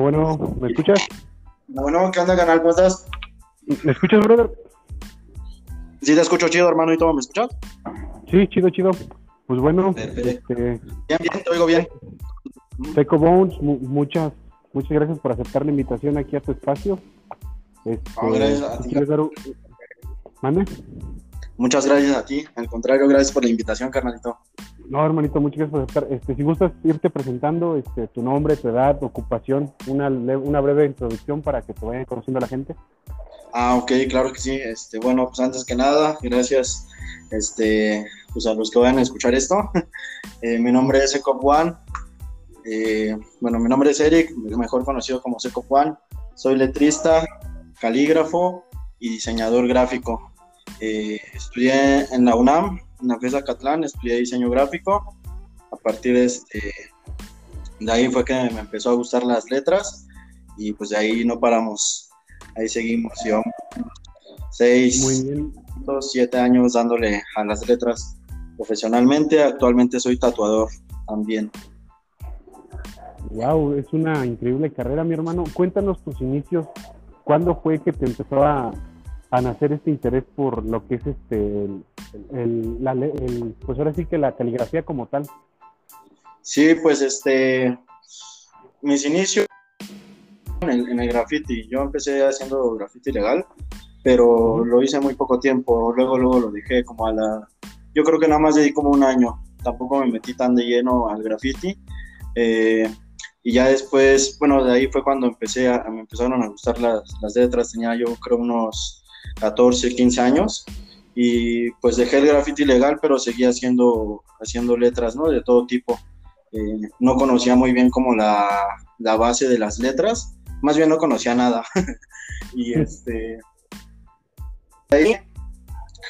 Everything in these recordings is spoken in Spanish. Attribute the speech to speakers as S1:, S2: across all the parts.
S1: Bueno, bueno, ¿me escuchas?
S2: Bueno, ¿qué onda, canal? ¿Cómo estás?
S1: ¿Me escuchas, brother?
S2: Sí, te escucho chido, hermano, ¿y todo? ¿Me escuchas?
S1: Sí, chido, chido. Pues bueno, este,
S2: Bien, bien, te oigo bien.
S1: Seco Bones, mu- muchas, muchas gracias por aceptar la invitación aquí a tu espacio. Este,
S2: No, gracias a ti.
S1: quieres dar un- ¿Mande?
S2: Muchas gracias a ti. Al contrario, gracias por la invitación, carnalito.
S1: No, hermanito, muchas gracias por aceptar. Este, si gustas irte presentando este, tu nombre, tu edad, tu ocupación, una, una breve introducción para que te vayan conociendo la gente.
S2: Ah, ok, claro que sí. Este, bueno, pues antes que nada, gracias este, pues a los que vayan a escuchar esto. Eh, mi nombre es Ecop One. Eh, bueno, mi nombre es Eric, mejor conocido como Seco Juan. Soy letrista, calígrafo y diseñador gráfico. Eh, estudié en la UNAM, en la FESA Catlán, estudié diseño gráfico. A partir de, este, de ahí fue que me empezó a gustar las letras y pues de ahí no paramos. Ahí seguimos, seis,
S1: Muy bien.
S2: dos, siete años dándole a las letras profesionalmente. Actualmente soy tatuador también.
S1: Wow, es una increíble carrera, mi hermano. Cuéntanos tus inicios. ¿Cuándo fue que te empezó a, a nacer este interés por lo que es este, el, el- la el- pues ahora sí que la caligrafía como tal?
S2: Sí, pues este, mis inicios en el, en el graffiti. Yo empecé haciendo graffiti legal, pero lo hice muy poco tiempo. Luego, luego lo dejé como a la. Yo creo que nada más di como un año. Tampoco me metí tan de lleno al graffiti. Eh, y ya después, bueno, de ahí fue cuando empecé a, me empezaron a gustar las, las letras. Tenía yo creo unos 14, 15 años. Y pues dejé el graffiti legal, pero seguía haciendo, haciendo letras, ¿no? De todo tipo. Eh, no conocía muy bien como la, la base de las letras, más bien no conocía nada. y este, ahí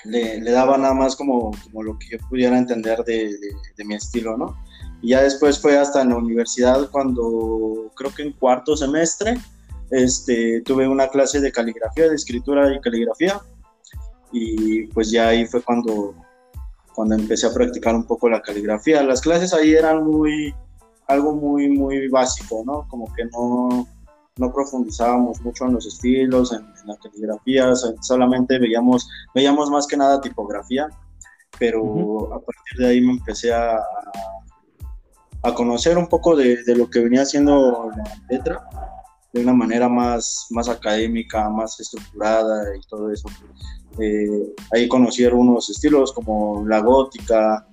S2: le, le daba nada más como, como lo que yo pudiera entender de, de- de mi estilo, ¿no? Y ya después fue hasta en la universidad cuando creo que en cuarto semestre este, tuve una clase de caligrafía, de escritura y caligrafía. Y pues ya ahí fue cuando, cuando empecé a practicar un poco la caligrafía. Las clases ahí eran muy, algo muy, muy básico, ¿no? Como que no, no profundizábamos mucho en los estilos, en, en la caligrafía, o sea, solamente veíamos, veíamos más que nada tipografía, pero a partir de ahí me empecé a, a conocer un poco de, de lo que venía haciendo la letra de una manera más, más académica, más estructurada y todo eso. Eh, ahí conocí algunos estilos como la gótica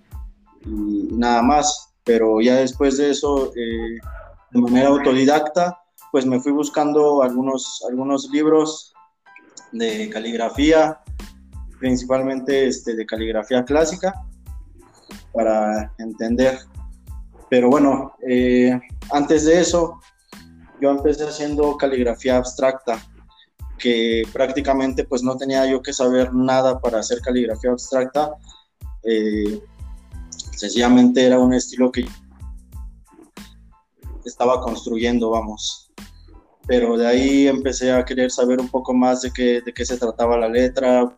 S2: y nada más, pero ya después de eso, eh, de manera autodidacta, pues me fui buscando algunos, algunos libros de caligrafía, principalmente este, de caligrafía clásica, para entender. Pero bueno, eh, antes de eso, yo empecé haciendo caligrafía abstracta, que prácticamente pues no tenía yo que saber nada para hacer caligrafía abstracta. Eh, sencillamente era un estilo que estaba construyendo, vamos. Pero de ahí empecé a querer saber un poco más de qué, de qué se trataba la letra,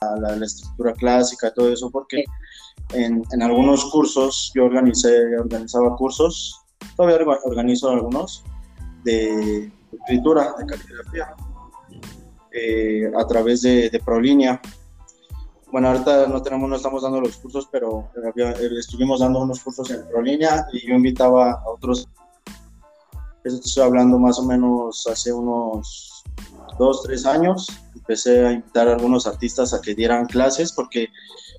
S2: la, la estructura clásica, todo eso, porque en, en algunos cursos, yo organicé, organizaba cursos, todavía orga- organizo algunos, de escritura, de caligrafía, eh, a través de, de Prolínea. Bueno, ahorita no tenemos, no estamos dando los cursos, pero eh, estuvimos dando unos cursos en Prolínea y yo invitaba a otros. Eso estoy hablando más o menos hace unos dos, tres años. Empecé a invitar a algunos artistas a que dieran clases porque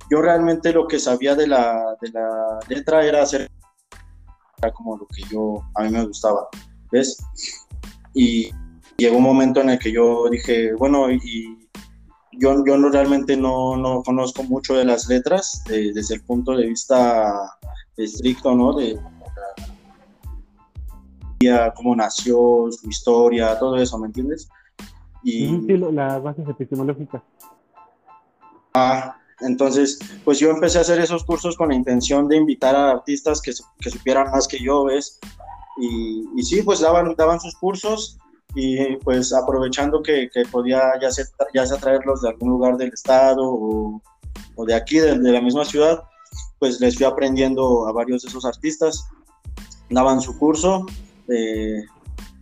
S2: yo realmente lo que sabía de la, de la letra era hacer era como lo que yo, a mí me gustaba, ¿ves? Y llegó un momento en el que yo dije, bueno, y yo, yo no, realmente no, no conozco mucho de las letras de- desde el punto de vista estricto, ¿no? De la- cómo nació, su historia, todo eso, ¿me entiendes? Y,
S1: Sí, las bases epistemológicas.
S2: Ah, entonces, pues yo empecé a hacer esos cursos con la intención de invitar a artistas que, que supieran más que yo, ¿ves? Y, y sí, pues daban, daban sus cursos y pues aprovechando que, que podía ya ya sea traerlos de algún lugar del estado o, o de aquí, de, de la misma ciudad, pues les fui aprendiendo a varios de esos artistas. Daban su curso, eh,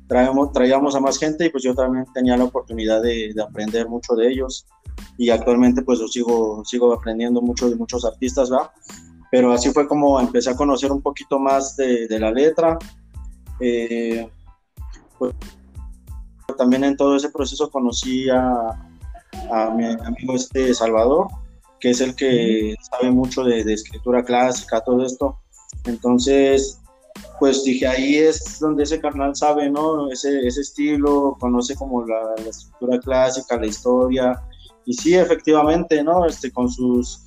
S2: traíamos, traíamos a más gente y pues yo también tenía la oportunidad de, de, aprender mucho de ellos y actualmente pues yo sigo, sigo aprendiendo mucho de muchos artistas, ¿verdad? Pero así fue como empecé a conocer un poquito más de, de la letra. Eh, pues, también en todo ese proceso conocí a, a mi amigo este Salvador, que es el que sabe mucho de, escritura clásica, todo esto. Entonces, pues dije, ahí es donde ese carnal sabe, ¿no? Ese, ese estilo, conoce como la, la, estructura clásica, la historia, y sí, efectivamente, ¿no? Este, con sus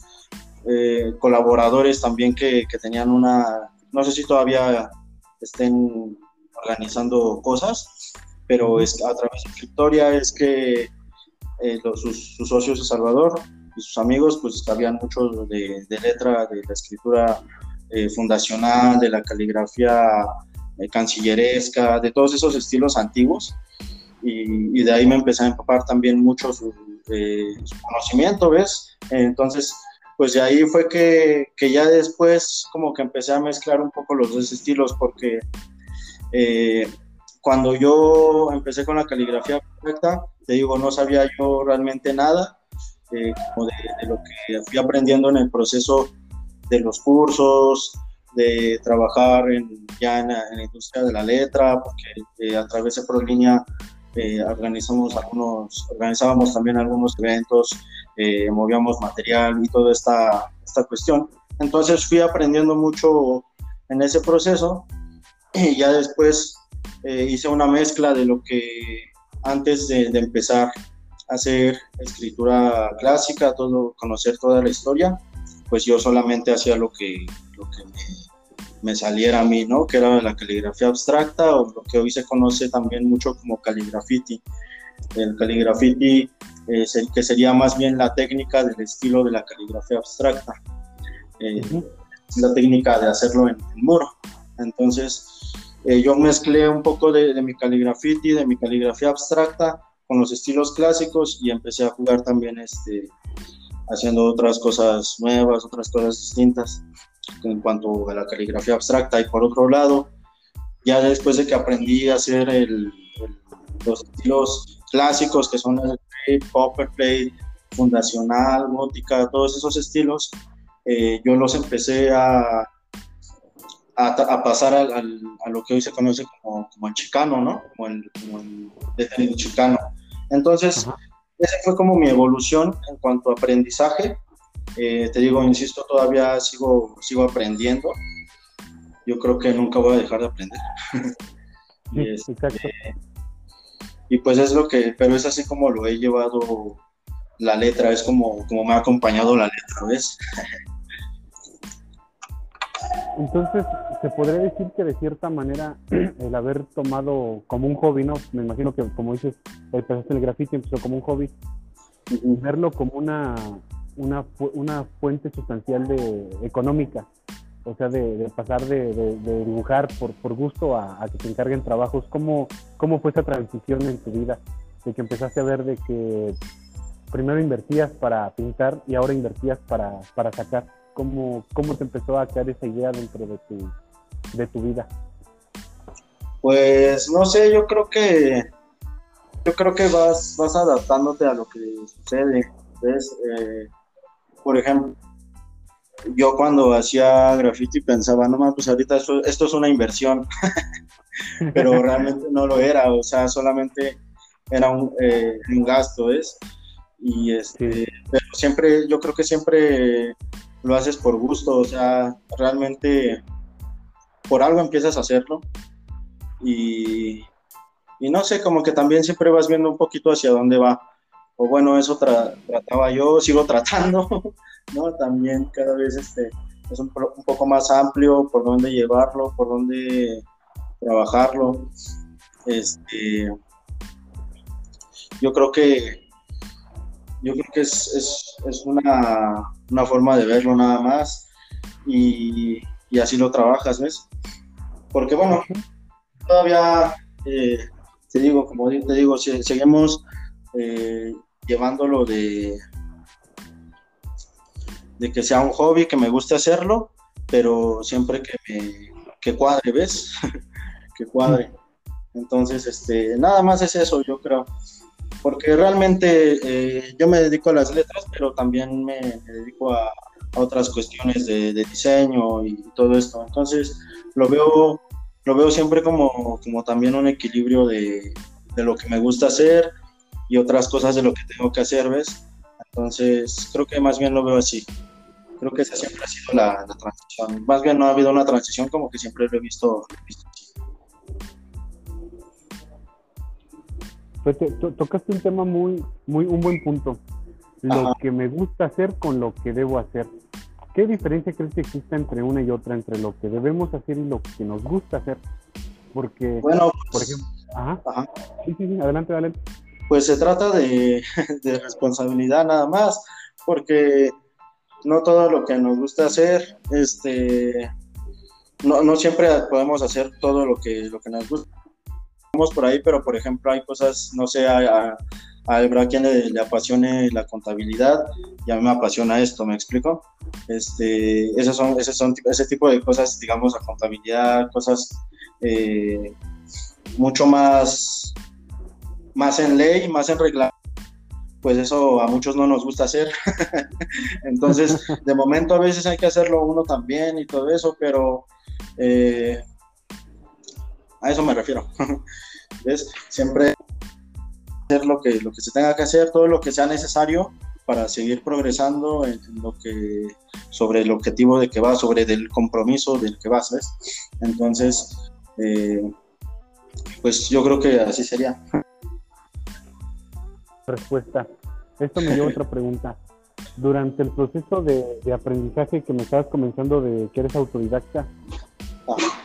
S2: eh, colaboradores también que, que, tenían una, no sé si todavía estén organizando cosas, pero es a través de Victoria es que eh, los, sus, sus, socios de Salvador y sus amigos pues sabían mucho de, de letra, de la escritura eh, fundacional, de la caligrafía eh, cancilleresca, de todos esos estilos antiguos. Y, y, de ahí me empecé a empapar también mucho su, su conocimiento, ¿ves? Entonces, pues de ahí fue que, ya después como que empecé a mezclar un poco los dos estilos, porque eh, cuando yo empecé con la caligrafía perfecta, te digo, no sabía yo realmente nada, eh, como de, lo que fui aprendiendo en el proceso de los cursos, de trabajar en, ya en la, en la, industria de la letra, porque eh, a través de ProLínea eh, organizamos algunos, organizábamos también algunos eventos, eh, movíamos material y toda esta, esta cuestión. Entonces fui aprendiendo mucho en ese proceso y ya después eh, hice una mezcla de lo que antes de, empezar a hacer escritura clásica, todo, conocer toda la historia, pues yo solamente hacía lo que, lo que me, me, saliera a mí, ¿no? Que era la caligrafía abstracta o lo que hoy se conoce también mucho como caligrafiti. El caligrafiti es el que sería más bien la técnica del estilo de la caligrafía abstracta. Eh, uh -huh. La técnica de hacerlo en el muro. Entonces, eh, yo mezclé un poco de, de mi caligrafiti, de mi caligrafía abstracta con los estilos clásicos y empecé a jugar también este, haciendo otras cosas nuevas, otras cosas distintas en cuanto a la caligrafía abstracta. Y por otro lado, ya después de que aprendí a hacer el, el, los estilos clásicos, que son el plate, copper plate, fundacional, gótica, todos esos estilos, eh, yo los empecé a, a, a pasar al, al, a lo que hoy se conoce como, como el chicano, ¿no? Como el, como el chicano. Entonces, Ajá esa fue como mi evolución en cuanto a aprendizaje. Eh, te digo, insisto, todavía sigo, sigo aprendiendo. Yo creo que nunca voy a dejar de aprender. y, este, y, pues es lo que, pero es así como lo he llevado la letra, es como, como me ha acompañado la letra, ¿ves?
S1: Entonces, se podría decir que de cierta manera el haber tomado como un hobby, ¿no? Me imagino que como dices, empezaste el grafiti, empezó como un hobby, y verlo como una, una, una fuente sustancial de económica, o sea, de, pasar de, dibujar por, por gusto a, que te encarguen trabajos. ¿Cómo, ¿Cómo fue esa transición en tu vida? De que empezaste a ver de que primero invertías para pintar y ahora invertías para, para sacar. ¿Cómo, ¿Cómo te empezó a quedar esa idea dentro de tu, de tu vida?
S2: Pues no sé, yo creo que yo creo que vas, vas adaptándote a lo que sucede. ¿ves? Eh, por ejemplo, yo cuando hacía graffiti pensaba, no más, pues ahorita esto, esto es una inversión, pero realmente no lo era, o sea, solamente era un, eh, un gasto, ¿ves? Y este, pero siempre, yo creo que siempre lo haces por gusto, o sea, realmente por algo empiezas a hacerlo y, y no sé, como que también siempre vas viendo un poquito hacia dónde va. O bueno, eso tra trataba yo, sigo tratando, ¿no? También cada vez este, es un, un, poco más amplio por dónde llevarlo, por dónde trabajarlo. Este, yo creo que yo creo que es, es, es una, una, forma de verlo nada más y, y, así lo trabajas, ¿ves? Porque bueno, todavía, eh, te digo, como te digo, seguimos eh, llevándolo de, de que sea un hobby, que me guste hacerlo, pero siempre que me que cuadre, ¿ves? que cuadre. Entonces, este, nada más es eso, yo creo. Porque realmente eh, yo me dedico a las letras, pero también me, dedico a, otras cuestiones de, diseño y todo esto. Entonces, lo veo, lo veo siempre como, como también un equilibrio de, de lo que me gusta hacer y otras cosas de lo que tengo que hacer, ¿ves? Entonces, creo que más bien lo veo así. Creo que esa siempre ha sido la, transición. Más bien no ha habido una transición, como que siempre lo he visto, así.
S1: Pues tocaste un tema muy, muy, un buen punto. Lo que me gusta hacer con lo que debo hacer. ¿Qué diferencia crees que existe entre una y otra, entre lo que debemos hacer y lo que nos gusta hacer? Porque,
S2: bueno,
S1: por pues, ejemplo, ajá. Sí, sí, sí, adelante, adelante
S2: pues se trata de, responsabilidad nada más, porque no todo lo que nos gusta hacer, este, no, siempre podemos hacer todo lo que, lo que nos gusta. Vamos por ahí, pero por ejemplo hay cosas, no sé, a, a, quien le, apasione la contabilidad y a mí me apasiona esto, ¿me explico? Este, esos son, esos son ese tipo de cosas, digamos, a contabilidad, cosas eh, mucho más más en ley, más en regla, pues eso a muchos no nos gusta hacer. Entonces, de momento a veces hay que hacerlo uno también y todo eso, pero eh, a eso me refiero. ¿Ves? Siempre hacer lo que, lo que se tenga que hacer, todo lo que sea necesario para seguir progresando en, lo que sobre el objetivo de que va, sobre el compromiso del que vas, ¿ves? Entonces, eh, pues yo creo que así sería
S1: respuesta. Esto me lleva a otra pregunta. Durante el proceso de, aprendizaje que me estabas comenzando de que eres autodidacta,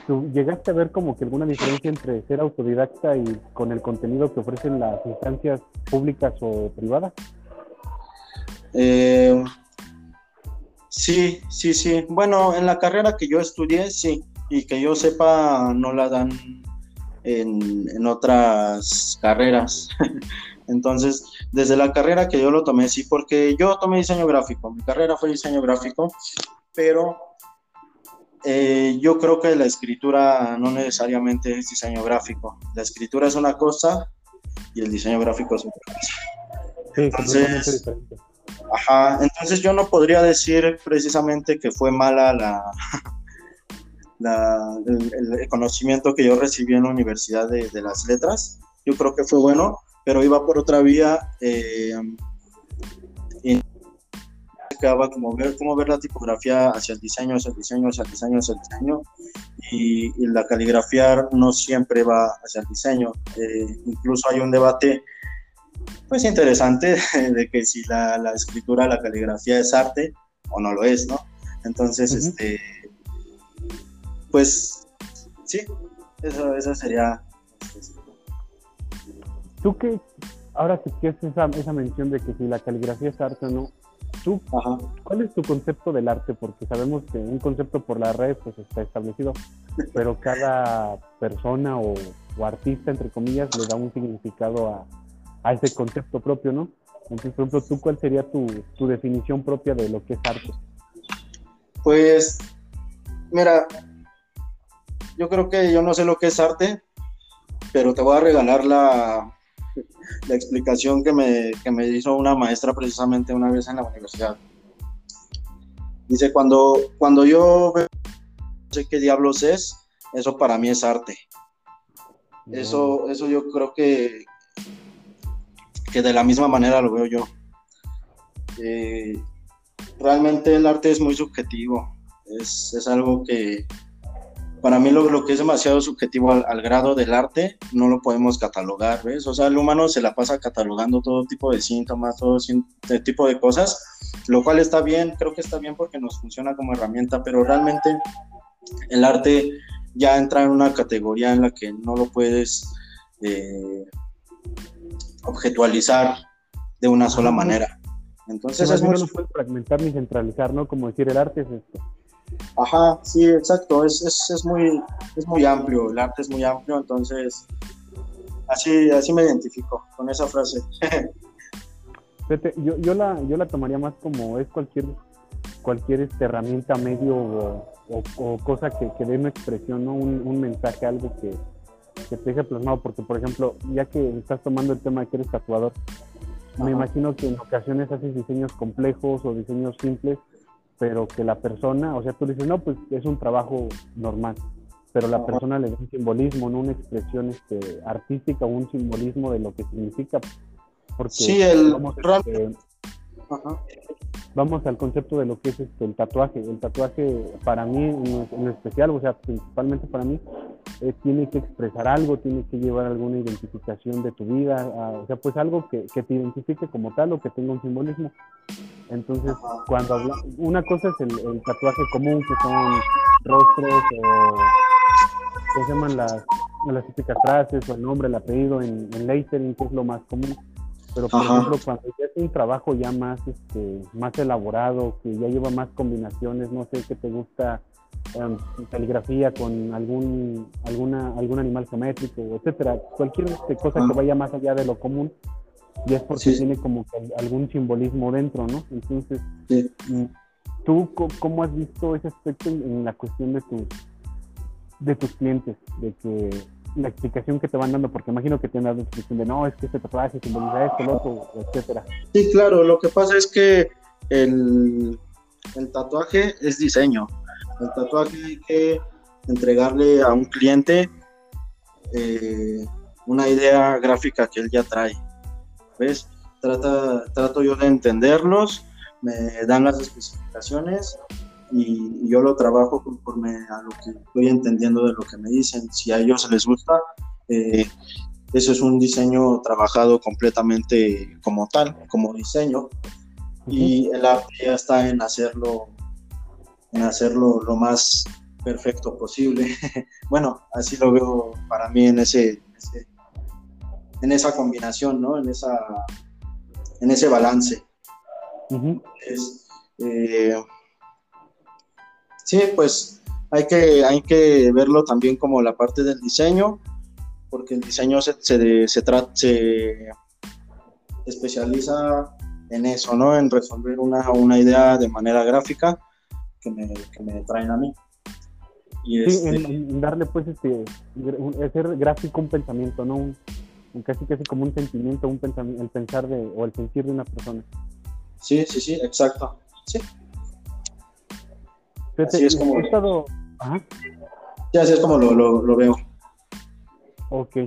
S1: ¿tú llegaste a ver como que alguna diferencia entre ser autodidacta y con el contenido que ofrecen las instancias públicas o privadas?
S2: Eh, sí, sí, sí. Bueno, en la carrera que yo estudié, sí, y que yo sepa, no la dan en, en otras carreras. Entonces, desde la carrera que yo lo tomé, sí, porque yo tomé diseño gráfico, mi carrera fue diseño gráfico, pero eh, yo creo que la escritura no necesariamente es diseño gráfico. La escritura es una cosa y el diseño gráfico es otra cosa.
S1: Sí, entonces,
S2: ajá, entonces yo no podría decir precisamente que fue mala la, el, conocimiento que yo recibí en la Universidad de, de las Letras. Yo creo que fue bueno, pero iba por otra vía eh, y acaba como ver cómo ver la tipografía hacia el diseño, hacia el diseño, hacia el diseño, hacia el diseño y, la caligrafía no siempre va hacia el diseño. Eh, incluso hay un debate pues interesante de que si la, la, escritura, la caligrafía es arte o no lo es, ¿no? Entonces, este, pues sí, eso, eso sería
S1: Tú que, ahora que es esa, esa mención de que si la caligrafía es arte o no, tú, ¿cuál es tu concepto del arte? Porque sabemos que un concepto por la red pues está establecido, pero cada persona o, artista, entre comillas, le da un significado a, a, ese concepto propio, ¿no? Entonces, por ejemplo, ¿tú cuál sería tu, tu definición propia de lo que es arte?
S2: Pues, mira, yo creo que yo no sé lo que es arte, pero te voy a regalar la, la explicación que me, que me hizo una maestra precisamente una vez en la universidad. Dice, cuando, cuando yo no sé qué diablos es, eso para mí es arte. Eso, eso yo creo que, que de la misma manera lo veo yo. Eh, realmente el arte es muy subjetivo, es, es algo que, para mí lo, que es demasiado subjetivo al, grado del arte no lo podemos catalogar, ¿ves? O sea, el humano se la pasa catalogando todo tipo de síntomas, todo tipo de cosas, lo cual está bien, creo que está bien porque nos funciona como herramienta, pero realmente el arte ya entra en una categoría en la que no lo puedes eh, objetualizar de una sola manera. Entonces es
S1: muy... No lo puedes fragmentar ni centralizar, ¿no? Como decir, el arte es esto
S2: Ajá, sí, exacto, es, es, es, muy, es muy amplio, el arte es muy amplio, entonces así, así me identifico con esa frase.
S1: yo, yo, la, yo la tomaría más como es cualquier, cualquier este, herramienta, medio o, cosa que, que dé una expresión, ¿no? un, un mensaje, algo que, que te deje plasmado, porque por ejemplo, ya que estás tomando el tema de que eres tatuador, me imagino que en ocasiones haces diseños complejos o diseños simples, pero que la persona, o sea, tú dices, no, pues es un trabajo normal, pero la persona le da un simbolismo, no una expresión este, artística un simbolismo de lo que significa.
S2: Porque sí, el
S1: este, vamos al concepto de lo que es este, el tatuaje. El tatuaje para mí en, especial, o sea, principalmente para mí, eh, tiene que expresar algo, tiene que llevar alguna identificación de tu vida, o sea, pues algo que, que, te identifique como tal o que tenga un simbolismo. Entonces, cuando habla, una cosa es el, tatuaje común, que son rostros o, ¿cómo se llaman las, las típicas frases o el nombre, el apellido en, en lettering, que es lo más común pero por ejemplo, cuando ya es un trabajo ya más, este, más elaborado, que ya lleva más combinaciones, no sé qué te gusta, um, caligrafía con algún, alguna, algún animal geométrico, etcétera, cualquier este, cosa que vaya más allá de lo común, ya es porque tiene como algún simbolismo dentro, ¿no? Entonces, mm, ¿tú cómo has visto ese aspecto en, la cuestión de tus, de tus clientes? De que la explicación que te van dando, porque imagino que te han dado explicación de no, es que este tatuaje simboliza esto, lo otro, etcétera.
S2: Sí, claro, lo que pasa es que el, el tatuaje es diseño. El tatuaje hay que entregarle a un cliente eh, una idea gráfica que él ya trae. ¿Ves? Trata, trato yo de entenderlos, me dan las especificaciones y, yo lo trabajo conforme a lo que estoy entendiendo de lo que me dicen. Si a ellos les gusta, eh, eso es un diseño trabajado completamente como tal, como diseño. Y el arte ya está en hacerlo, en hacerlo lo más perfecto posible. bueno, así lo veo para mí en ese, en esa combinación, ¿no? En esa, en ese balance. Sí, pues hay que, hay que verlo también como la parte del diseño, porque el diseño se, se, se, especializa en eso, ¿no? En resolver una, una idea de manera gráfica que me, que me traen a mí.
S1: Y sí, este en, darle pues este, hacer gráfico un pensamiento, ¿no? Un, casi casi como un sentimiento, un pensamiento, el pensar de, o el sentir de una persona.
S2: Sí, sí, sí, exacto. Sí
S1: así es como,
S2: así es como lo, veo.
S1: Ok.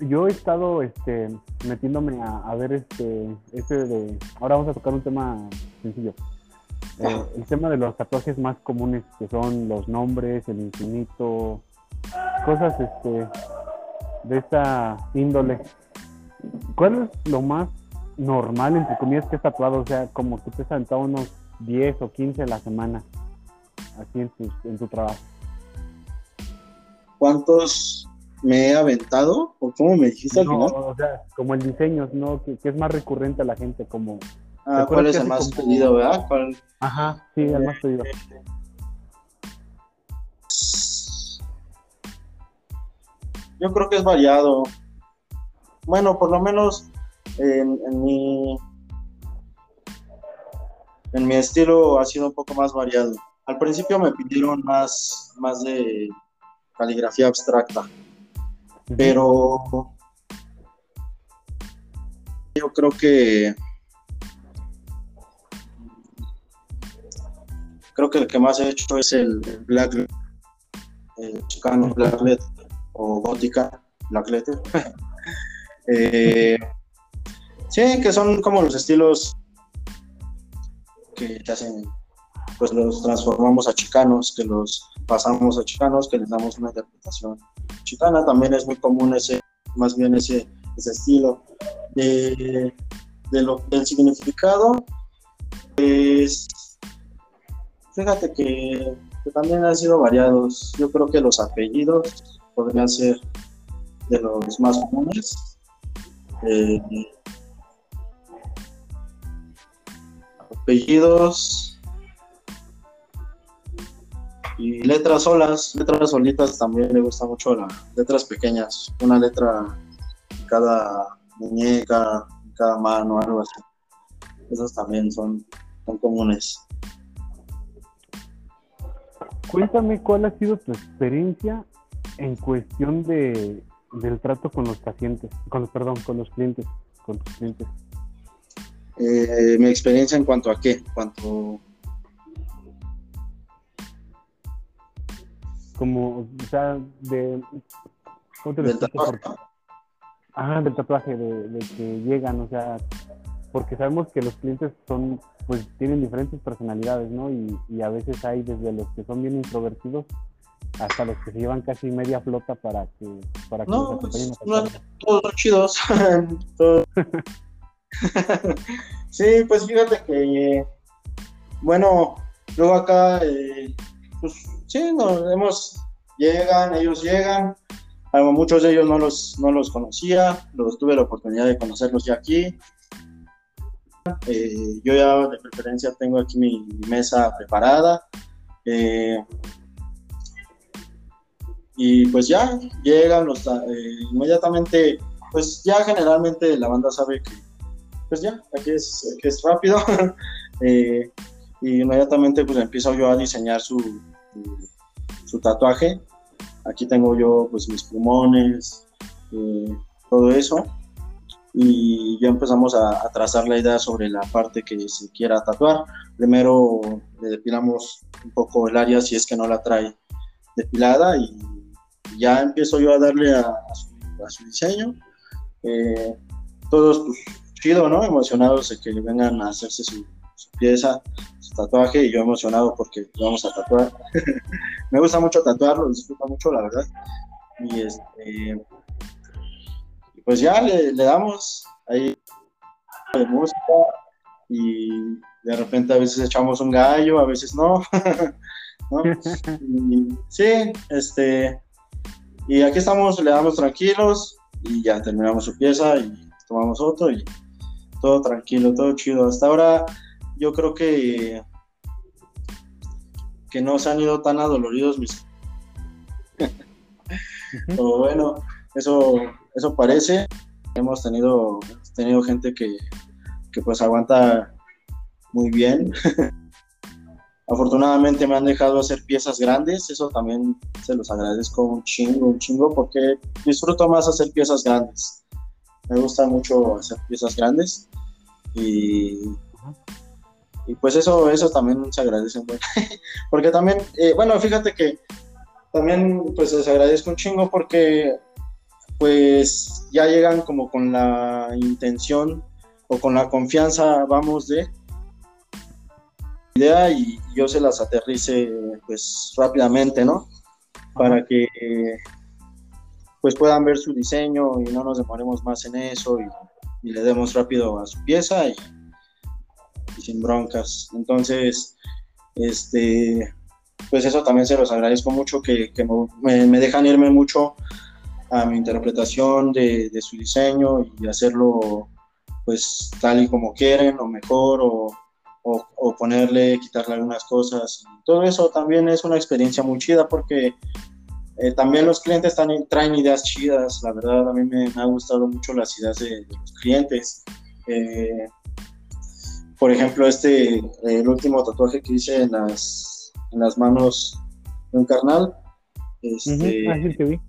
S1: yo he estado este, metiéndome a, ver este, este de... Ahora vamos a tocar un tema sencillo. Eh, el tema de los tatuajes más comunes que son los nombres, el infinito, cosas este, de esta índole. ¿Cuál es lo más normal, entre comillas, que es tatuado? O sea, como que te has sentado unos 10 o 15 a la semana así en tu, en tu trabajo?
S2: ¿Cuántos me he aventado? ¿O cómo me dijiste al final?
S1: O sea, como el diseño, ¿no? Que, es más recurrente a la gente, como...
S2: Ah, ¿cuál es el más pedido, verdad?
S1: Ajá, sí, el más pedido.
S2: Yo creo que es variado. Bueno, por lo menos en, en mi en mi estilo ha sido un poco más variado. Al principio me pidieron más, más de caligrafía abstracta, pero yo creo que creo que el que más he hecho es el Black el Chicano Black Letter o Gótica Black Letter. eh, sí, que son como los estilos que te hacen pues los transformamos a chicanos, que los pasamos a chicanos, que les damos una interpretación chicana. También es muy común ese, más bien ese, ese estilo. De, lo, del significado, pues fíjate que, también han sido variados. Yo creo que los apellidos podrían ser de los más comunes. Eh, apellidos y letras solas, letras solitas también me gusta mucho las letras pequeñas, una letra en cada muñeca, en cada mano, algo así. Esas también son, son comunes.
S1: Cuéntame cuál ha sido tu experiencia en cuestión de, del trato con los pacientes, con los, perdón, con los clientes, con tus clientes.
S2: Eh, mi experiencia en cuanto a qué, en cuanto
S1: como, o sea, de...
S2: ¿cómo te del tatuaje.
S1: Ah, del tatuaje, de, que llegan, o sea, porque sabemos que los clientes son, pues tienen diferentes personalidades, ¿no? Y, y, a veces hay desde los que son bien introvertidos hasta los que se llevan casi media flota para que, para que
S2: no, pues, no, todos son chidos. sí, pues fíjate que, bueno, luego acá, eh, pues sí, nos hemos, llegan, ellos llegan, muchos de ellos no los, no los conocía, los tuve la oportunidad de conocerlos ya aquí. Eh, yo ya de preferencia tengo aquí mi, mesa preparada. Eh, y pues ya llegan los eh, inmediatamente, pues ya generalmente la banda sabe que pues ya, aquí es, rápido. y inmediatamente pues empiezo yo a diseñar su, su tatuaje Aquí tengo yo pues mis pulmones, eh, todo eso. Y ya empezamos a, trazar la idea sobre la parte que se quiera tatuar. Primero le depilamos un poco el área si es que no la trae depilada y ya empiezo yo a darle a, su, diseño. Eh, todos pues, chido, ¿no? Emocionados de que vengan a hacerse su, su pieza, tatuaje y yo emocionado porque vamos a tatuar. me gusta mucho tatuarlo, disfruto mucho, la verdad. Y este, pues ya le, damos ahí de música y de repente a veces echamos un gallo, a veces no. sí, este, y aquí estamos, le damos tranquilos y ya terminamos su pieza y tomamos otro y todo tranquilo, todo chido. Hasta ahora yo creo que que no se han ido tan adoloridos mis o bueno eso eso parece. Hemos tenido tenido gente que, que pues aguanta muy bien afortunadamente me han dejado hacer piezas grandes eso también se los agradezco un chingo un chingo porque disfruto más hacer piezas grandes. Me gusta mucho hacer piezas grandes y y pues eso, eso también se agradece, porque también, eh, bueno, fíjate que también pues les agradezco un chingo porque pues ya llegan como con la intención o con la confianza, vamos, de idea y yo se las aterrice pues rápidamente, ¿no? Para que pues puedan ver su diseño y no nos demoremos más en eso y, y le demos rápido a su pieza y sin broncas. Entonces, este, pues eso también se los agradezco mucho, que, me, dejan irme mucho a mi interpretación de, su diseño y hacerlo pues tal y como quieren o mejor o, ponerle, quitarle algunas cosas. Todo eso también es una experiencia muy chida porque eh, también los clientes traen ideas chidas, la verdad a mí me, ha gustado mucho las ideas de, los clientes. Eh, por ejemplo, este, el último tatuaje que hice en las, en las manos de un carnal. Este,
S1: Ah, sí, que vi.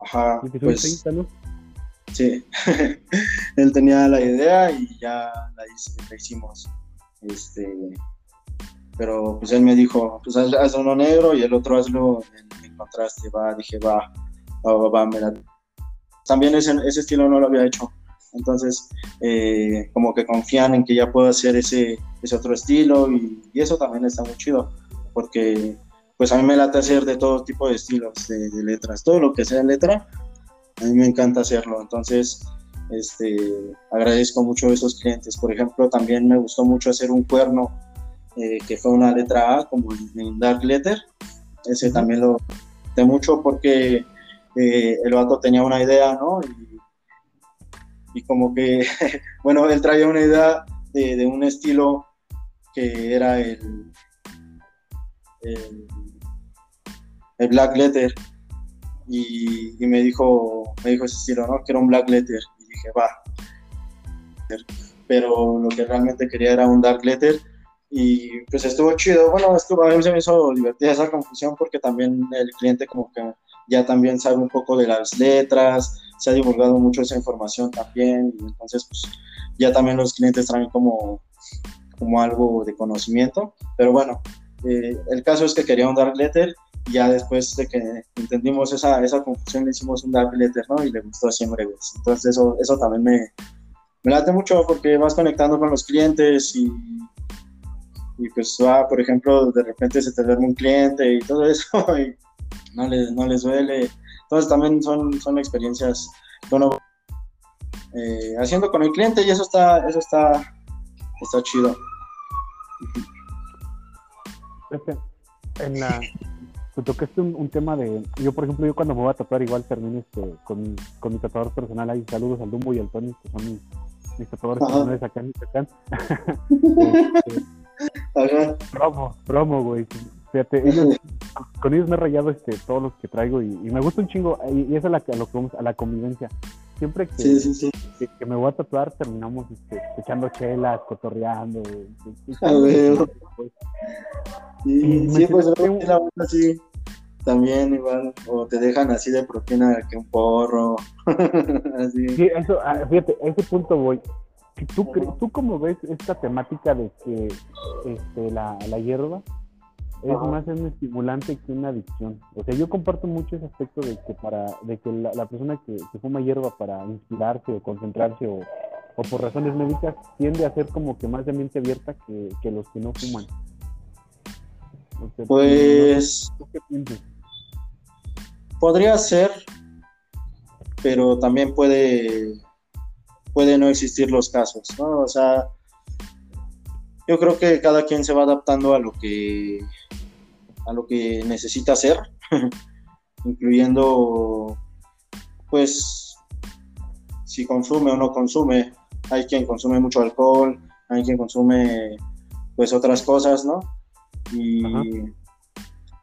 S2: Ajá, pues, Sí, él tenía la idea y ya la, hicimos. Este, pero pues él me dijo, pues haz, uno negro y el otro hazlo en, contraste, va, dije, va, va, va, va, También ese, ese estilo no lo había hecho. Entonces, eh, como que confían en que ya puedo hacer ese, ese otro estilo y, eso también está muy chido, porque pues a mí me late hacer de todo tipo de estilos, de, letras, todo lo que sea letra, a mí me encanta hacerlo. Entonces, este, agradezco mucho a esos clientes. Por ejemplo, también me gustó mucho hacer un cuerno eh, que fue una letra A, como en Dark Letter. Ese también lo de mucho porque eh, el vato tenía una idea, ¿no? Y y como que, bueno, él traía una idea de, un estilo que era el, el, black letter y, me dijo me dijo ese estilo no que era un black letter y dije va pero lo que realmente quería era un dark letter y pues estuvo chido. Bueno estuvo, a mí se me hizo divertida esa confusión porque también el cliente como que ya también sabe un poco de las letras, se ha divulgado mucho esa información también, y entonces pues ya también los clientes traen como, como algo de conocimiento, pero bueno, eh, el caso es que quería un dark letter, ya después de que entendimos esa, esa confusión le hicimos un dark letter, ¿no? Y le gustó siempre, entonces eso, eso también me, me late mucho porque vas conectando con los clientes y y pues va, por ejemplo, de repente se te duerme un cliente y todo eso y no les, no les duele. Entonces también son, son experiencias, bueno, eh, haciendo con el cliente y eso está, eso está, está chido.
S1: En la, tú tocaste un, un, tema de, yo por ejemplo, yo cuando me voy a tatuar igual termino este, con, con mi tatuador personal ahí, saludos al Dumbo y al Tony, que son mis, mis tatuadores personales acá en Michoacán. este, Promo, promo, güey. Fíjate, con ellos me he rayado este, todos los que traigo y, me gusta un chingo. Y, eso es a, lo que a la convivencia. Siempre que, que, me voy a tatuar, terminamos este, echando chelas, cotorreando.
S2: A ver. Y, sí, pues la así también igual, o te dejan así de propina que un porro.
S1: así. Sí, eso, ah, fíjate, a ese punto voy. ¿Tú, ¿Tú cómo ves esta temática de que este, la, la hierba es más un estimulante que una adicción? O sea, yo comparto mucho ese aspecto de que para de que la, persona que, fuma hierba para inspirarse o concentrarse o, o, por razones médicas tiende a ser como que más de mente abierta que, que los que no fuman.
S2: pues... Podría ser, pero también puede puede no existir los casos, ¿no? O sea, yo creo que cada quien se va adaptando a lo que a lo que necesita hacer, incluyendo pues si consume o no consume. Hay quien consume mucho alcohol, hay quien consume pues otras cosas, ¿no? Y,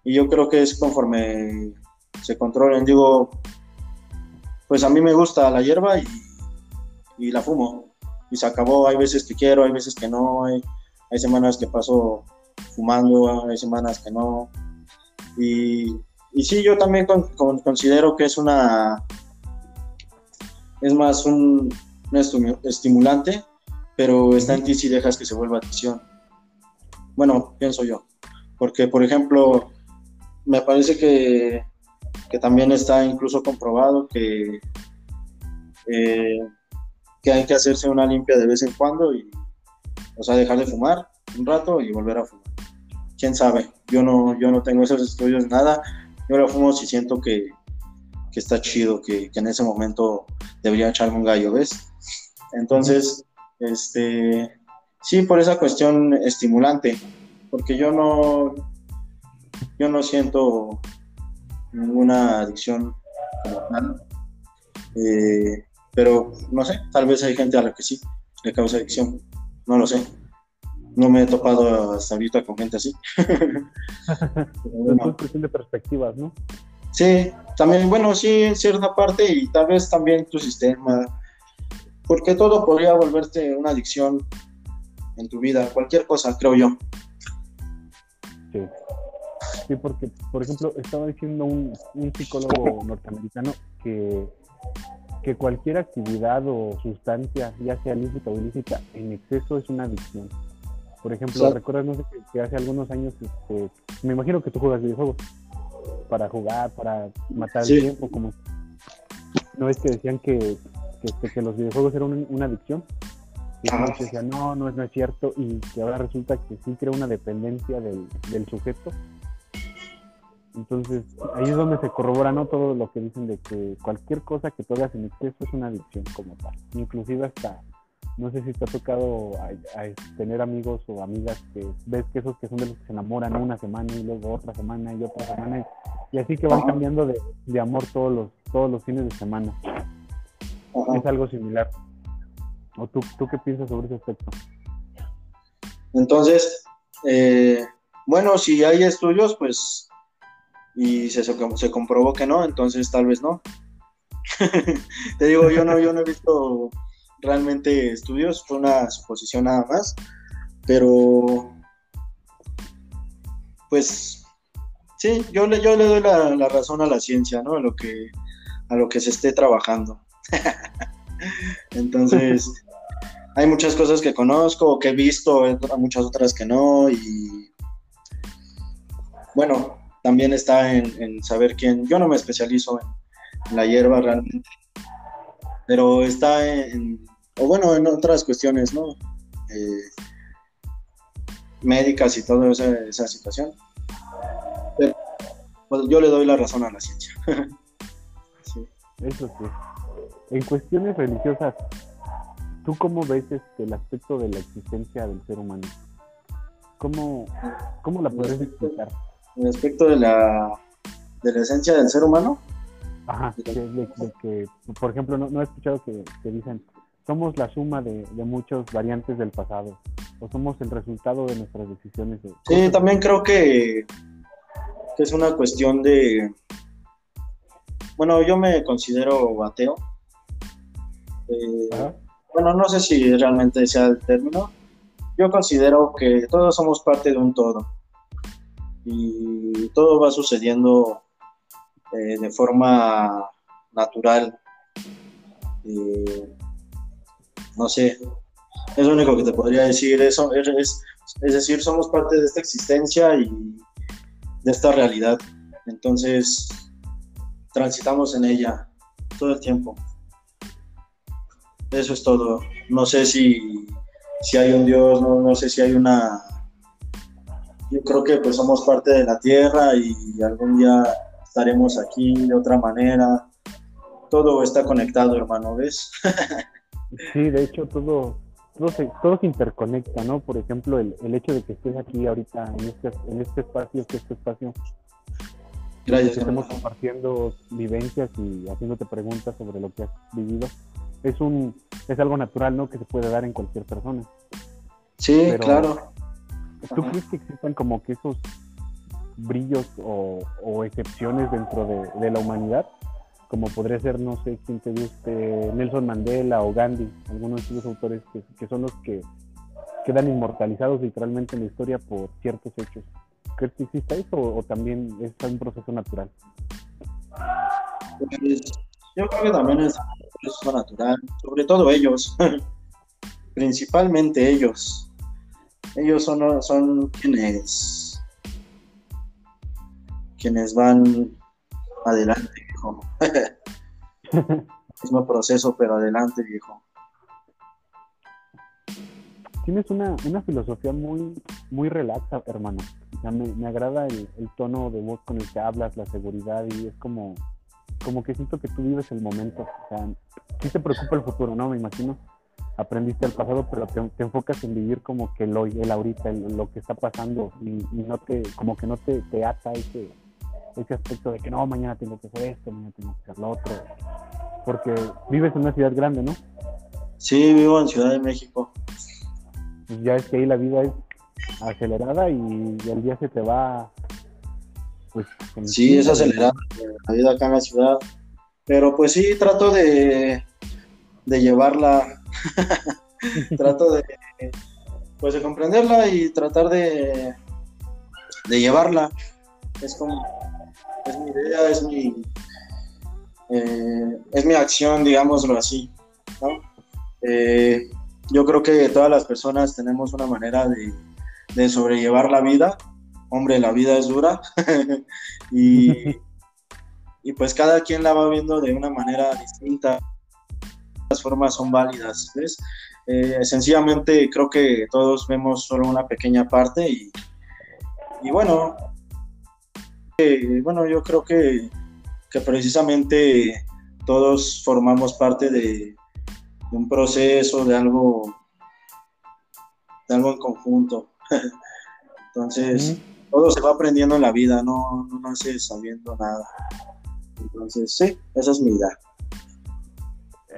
S2: y yo creo que es conforme se controlen. Digo, pues a mí me gusta la hierba y la fumo. Y se acabó, hay veces que quiero, hay veces que no, hay, hay semanas que paso fumando, hay semanas que no. Y, sí, yo también considero que es una, es más un, estimulante, pero está en ti si dejas que se vuelva adicción. Bueno, pienso yo. Porque, por ejemplo, me parece que, que también está incluso comprobado que eh, que hay que hacerse una limpia de vez en cuando y, o sea, dejar de fumar un rato y volver a fumar. ¿Quién sabe? Yo no, yo no tengo esos estudios, nada. Yo lo fumo si siento que, que está chido, que, que, en ese momento debería echarme un gallo, ¿ves? Entonces, este, sí, por esa cuestión estimulante, porque yo no, yo no siento ninguna adicción como tal. Eh, pero no sé, tal vez hay gente a la que sí le causa adicción, no lo sé. No me he topado hasta ahorita con gente así.
S1: es cuestión de perspectivas, ¿no?
S2: Sí, también, bueno, sí, en cierta parte y tal vez también tu sistema, porque todo podría volverte una adicción en tu vida, cualquier cosa, creo yo.
S1: Sí. Sí, porque, por ejemplo, estaba diciendo un, un psicólogo norteamericano que que cualquier actividad o sustancia, ya sea lícita o ilícita, en exceso es una adicción. Por ejemplo, recuerdas, no sé, que, hace algunos años, este, me imagino que tú juegas videojuegos para jugar, para matar el tiempo, como... ¿No es que decían que, que, este, los videojuegos eran una adicción? Y muchos decían, no, no es, no es cierto, y que ahora resulta que sí crea una dependencia del, del sujeto entonces, ahí es donde se corrobora ¿no? todo lo que dicen de que cualquier cosa que tú hagas en exceso es una adicción como tal. Inclusive hasta, no sé si te ha tocado tener amigos o amigas que ves que esos que son de los que se enamoran una semana y luego otra semana y otra semana y, así que van cambiando de, amor todos los, todos los fines de semana. Es algo similar. ¿O tú, tú qué piensas sobre ese aspecto?
S2: Entonces, eh, bueno, si hay estudios, pues y se, se comprobó que no, entonces tal vez no. Te digo, yo no, yo no he visto realmente estudios, fue una suposición nada más, pero pues Sí, yo le, yo le doy la, razón a la ciencia, ¿no? A lo que, a lo que se esté trabajando. Entonces, hay muchas cosas que conozco, que he visto, muchas otras que no, y bueno, también está en, saber quién, yo no me especializo en, la hierba realmente, pero está en, o bueno, en otras cuestiones, ¿no? Eh, médicas y toda esa, situación. Pero pues, yo le doy la razón a la ciencia.
S1: Eso sí. En cuestiones religiosas, ¿tú cómo ves este, el aspecto de la existencia del ser humano? ¿Cómo, cómo la puedes explicar?
S2: El aspecto de la, de la esencia del ser humano.
S1: Ajá, que, por ejemplo, no, he escuchado que, que, dicen, somos la suma de, de muchas variantes del pasado, o somos el resultado de nuestras decisiones.
S2: Sí, también creo que, que es una cuestión de... Bueno, yo me considero ateo. Eh, bueno, no sé si realmente sea el término. Yo considero que todos somos parte de un todo. Y todo va sucediendo eh, de forma natural. No sé, es lo único que te podría decir. Eso es, es, decir, somos parte de esta existencia y de esta realidad. Entonces, transitamos en ella todo el tiempo. Eso es todo. No sé si, si hay un Dios, no, no sé si hay una... Yo creo que pues somos parte de la tierra y algún día estaremos aquí de otra manera. Todo está conectado, hermano, ¿ves?
S1: sí, de hecho todo, todo se, todo se interconecta, ¿no? Por ejemplo, el, el, hecho de que estés aquí ahorita en este, en este espacio, que este espacio, Gracias, que estemos compartiendo vivencias y haciéndote preguntas sobre lo que has vivido, es un es algo natural, ¿no? Que se puede dar en cualquier persona.
S2: Sí, claro.
S1: ¿Tú crees que existan como que esos brillos o, o excepciones dentro de, de la humanidad? como podría ser, no sé quién te guste, Nelson Mandela o Gandhi, algunos de esos autores que, son los que quedan inmortalizados literalmente en la historia por ciertos hechos. ¿Crees que exista eso o, también es un proceso natural?
S2: Pues, yo creo que también es un proceso natural, sobre todo ellos, principalmente ellos. Ellos son, son quienes, quienes van adelante Mismo proceso, pero adelante, viejo.
S1: Tienes una, filosofía muy, muy relaxa, hermano. me, agrada el, tono de voz con el que hablas, la seguridad, y es como, como que siento que tú vives el momento. O sea, sí te preocupa el futuro, ¿no? Me imagino. Aprendiste el pasado, pero te, enfocas en vivir como que el hoy, el ahorita, lo que está pasando, y, no te, como que no te, te ata ese, ese aspecto de que no, mañana tengo que hacer esto, mañana tengo que hacer lo otro. Porque vives en una ciudad grande, ¿no?
S2: Sí, vivo en Ciudad de México.
S1: Pues ya es que ahí la vida es acelerada y el día se te va. Pues,
S2: sí, es acelerada la vida acá en la ciudad. Pero pues sí, trato de, de llevarla. trato de, pues de comprenderla y tratar de, de llevarla. Es como, es mi idea, es mi, eh, es mi acción, digámoslo así. Eh, yo creo que todas las personas tenemos una manera de, sobrellevar la vida. Hombre, la vida es dura y, y pues cada quien la va viendo de una manera distinta. Formas son válidas, ¿ves? Eh, sencillamente creo que todos vemos solo una pequeña parte y, y bueno, bueno, yo creo que, precisamente todos formamos parte de, un proceso, de algo, de algo en conjunto. Entonces, todo se va aprendiendo en la vida, no, no naces sabiendo nada. Entonces, sí, esa es mi idea.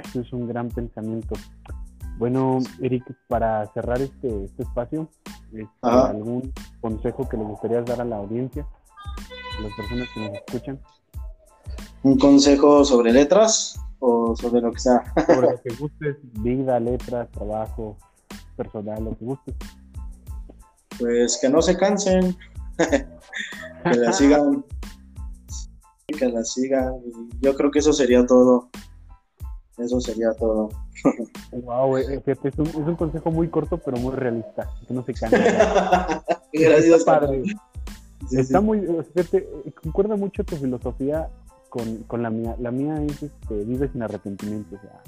S1: Eso es un gran pensamiento. Bueno, Eric, para cerrar este, este espacio, este, ¿algún consejo que le gustaría dar a la audiencia? las personas que nos escuchan?
S2: ¿Un consejo sobre letras o sobre lo que sea?
S1: sobre lo que gustes, vida, letras, trabajo, personal, lo que gustes.
S2: Pues que no se cansen. que la sigan, que la sigan. yo creo que eso sería todo. Eso sería todo.
S1: Wow, eh, fíjate, es un, es un, consejo muy corto, pero muy realista. Que no se cambia.
S2: Gracias,
S1: padre. Está muy, fíjate, concuerda mucho tu filosofía con, con, la mía. La mía es, este, vive sin arrepentimiento. O sea,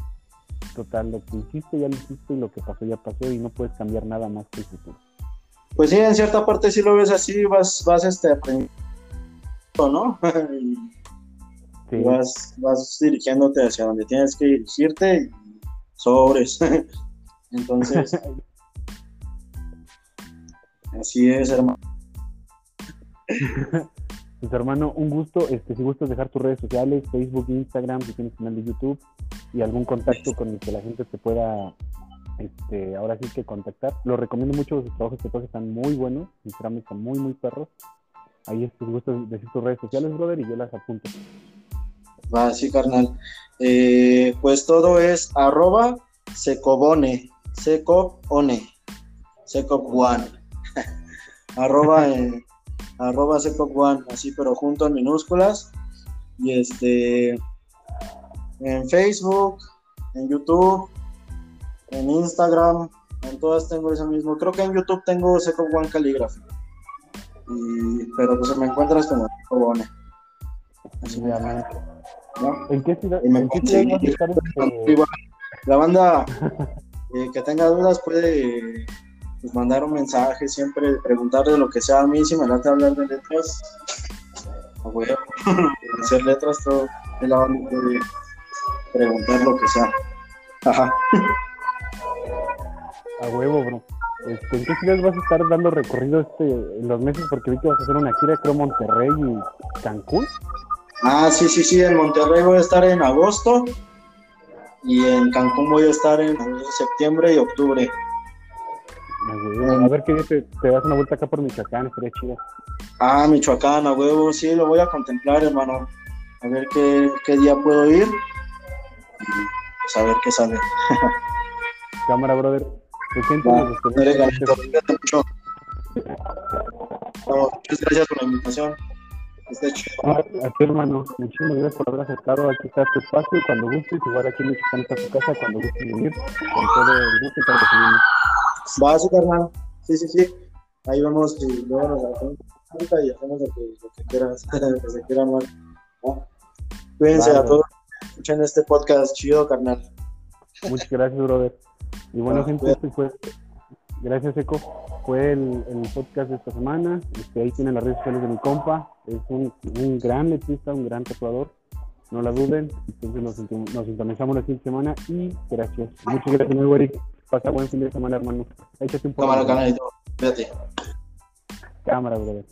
S1: total, lo que hiciste ya lo hiciste y lo que pasó ya pasó y no puedes cambiar nada más que el futuro.
S2: Pues sí, en cierta parte sí lo ves así, vas, vas este, aprendiendo, ¿no? vas, vas dirigiéndote hacia donde tienes que dirigirte y sobres. Entonces, así es, hermano.
S1: Pues hermano, un gusto. Este, si gustas dejar tus redes sociales, Facebook, Instagram, si tienes canal de YouTube y algún contacto con el que la gente te pueda, este, ahora sí que contactar. Lo recomiendo mucho, sus trabajos que están muy buenos, sinceramente están muy, muy perros. Ahí es, si gustas decir tus redes sociales, brother, y yo las apunto.
S2: Va, sí, carnal. Eh, pues todo es arroba secobone, secobone, one arroba, eh, arroba one así pero junto en minúsculas. Y este, en Facebook, en YouTube, en Instagram, en todas tengo ese mismo. Creo que en YouTube tengo One Calligraphy. Y, pero pues me encuentras como Secobone.
S1: Así ¿En qué ciudad, ¿en qué ciudad
S2: estar este? La banda eh, que tenga dudas puede pues, mandar un mensaje, siempre preguntarle lo que sea a mí, si me late hablar de letras, voy a hacer letras, todo la banda puede preguntar lo que sea. Ajá.
S1: A huevo, bro. Este, ¿En qué ciudad vas a estar dando recorrido este, en los meses? Porque vi que vas a hacer una gira, creo, Monterrey y Cancún.
S2: Ah, sí, sí, sí, en Monterrey voy a estar en agosto y en Cancún voy a estar en septiembre y octubre.
S1: A ver qué te, te das una vuelta acá por Michoacán, estaría chido.
S2: Ah, Michoacán, a huevo, sí, lo voy a contemplar, hermano. A ver qué, qué día puedo ir y pues a ver qué sale.
S1: Cámara, brother.
S2: muchas gracias por la invitación.
S1: Ah, a ti, hermano, muchísimas gracias por haber aceptado. Aquí está tu espacio. Cuando gustes, igual aquí en Michoacán está tu casa. Cuando gustes venir, con todo el gusto para recibirnos.
S2: Va, sí, hermano. Sí, sí, sí. Ahí vamos y luego nos hacemos y hacemos lo que, lo que quieras, lo que se quiera más. Cuídense a todos. Escuchen este podcast chido, carnal.
S1: Muchas gracias, brother. Y bueno, gente, este fue Gracias, Eco. Fue el, podcast de esta semana. Este, ahí tienen las redes sociales de mi compa. Es un, un gran letrista, un gran tatuador. No la duden. Entonces nos, nos sintonizamos la siguiente semana y gracias. Muchas gracias, nuevo Eric. Pasa buen fin de semana, hermano. Échate un poco.
S2: Cámara, canal y todo.
S1: Cámara, brother.